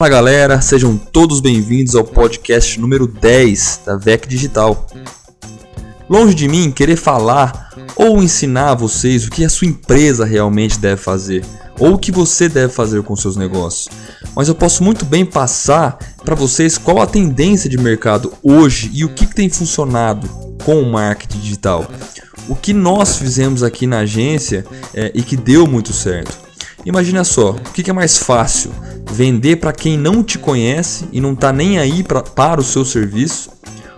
Fala galera, sejam todos bem-vindos ao podcast número 10 da VEC Digital. Longe de mim querer falar ou ensinar a vocês o que a sua empresa realmente deve fazer ou o que você deve fazer com seus negócios, mas eu posso muito bem passar para vocês qual a tendência de mercado hoje e o que, tem funcionado com o marketing digital. O que nós fizemos aqui na agência é, e que deu muito certo. Imagina só, o que é mais fácil? Vender para quem não te conhece e não está nem aí pra, para o seu serviço?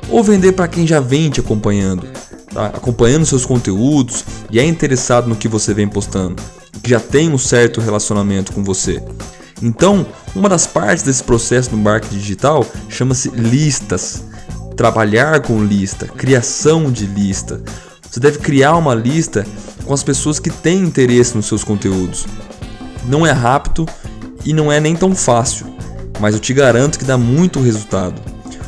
Ou vender para quem já vem te acompanhando, tá? acompanhando seus conteúdos e é interessado no que você vem postando, que já tem um certo relacionamento com você? Então, uma das partes desse processo no marketing digital chama-se listas. Trabalhar com lista, criação de lista. Você deve criar uma lista com as pessoas que têm interesse nos seus conteúdos. Não é rápido e não é nem tão fácil, mas eu te garanto que dá muito resultado.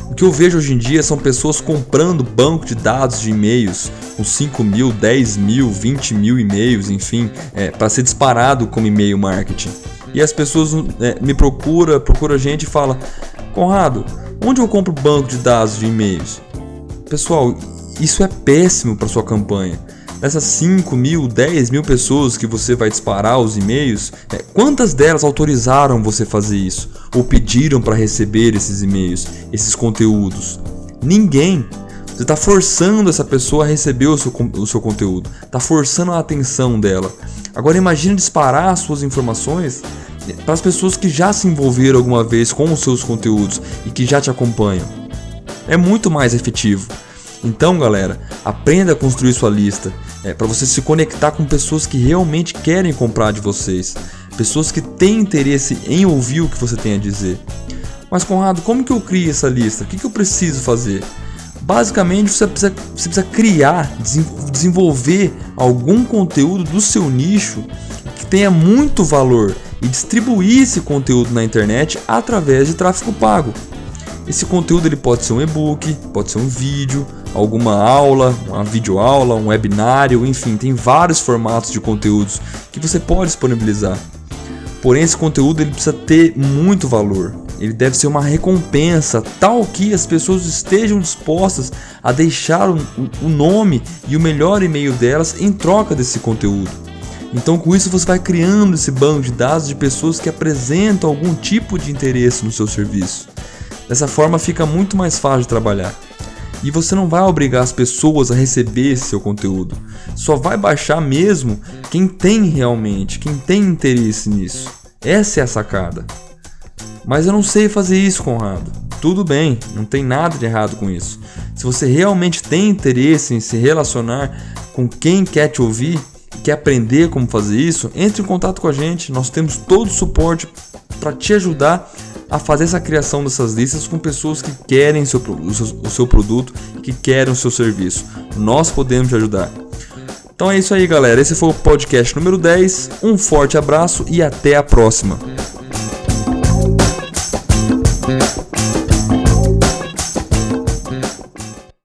O que eu vejo hoje em dia são pessoas comprando banco de dados de e-mails com 5 mil, 10 mil, 20 mil e-mails, enfim, é, para ser disparado como e-mail marketing. E as pessoas é, me procuram, procura a gente e fala: Conrado, onde eu compro banco de dados de e-mails? Pessoal, isso é péssimo para sua campanha dessas 5 mil, 10 mil pessoas que você vai disparar os e-mails, é, quantas delas autorizaram você fazer isso? Ou pediram para receber esses e-mails, esses conteúdos? Ninguém. Você está forçando essa pessoa a receber o seu, o seu conteúdo, está forçando a atenção dela. Agora imagine disparar as suas informações é, para as pessoas que já se envolveram alguma vez com os seus conteúdos e que já te acompanham. É muito mais efetivo. Então, galera, aprenda a construir sua lista é, para você se conectar com pessoas que realmente querem comprar de vocês, pessoas que têm interesse em ouvir o que você tem a dizer. Mas, Conrado, como que eu crio essa lista? O que, que eu preciso fazer? Basicamente, você precisa, você precisa criar, desenvolver algum conteúdo do seu nicho que tenha muito valor e distribuir esse conteúdo na internet através de tráfego pago. Esse conteúdo ele pode ser um e-book, pode ser um vídeo, alguma aula, uma videoaula, um webinário, enfim, tem vários formatos de conteúdos que você pode disponibilizar. Porém, esse conteúdo ele precisa ter muito valor. Ele deve ser uma recompensa tal que as pessoas estejam dispostas a deixar o, o nome e o melhor e-mail delas em troca desse conteúdo. Então, com isso, você vai criando esse banco de dados de pessoas que apresentam algum tipo de interesse no seu serviço. Dessa forma fica muito mais fácil de trabalhar. E você não vai obrigar as pessoas a receber esse seu conteúdo. Só vai baixar mesmo quem tem realmente, quem tem interesse nisso. Essa é a sacada. Mas eu não sei fazer isso, Conrado. Tudo bem, não tem nada de errado com isso. Se você realmente tem interesse em se relacionar com quem quer te ouvir, quer aprender como fazer isso, entre em contato com a gente. Nós temos todo o suporte para te ajudar a fazer essa criação dessas listas com pessoas que querem seu, o, seu, o seu produto, que querem o seu serviço. Nós podemos te ajudar. Então é isso aí, galera. Esse foi o podcast número 10. Um forte abraço e até a próxima.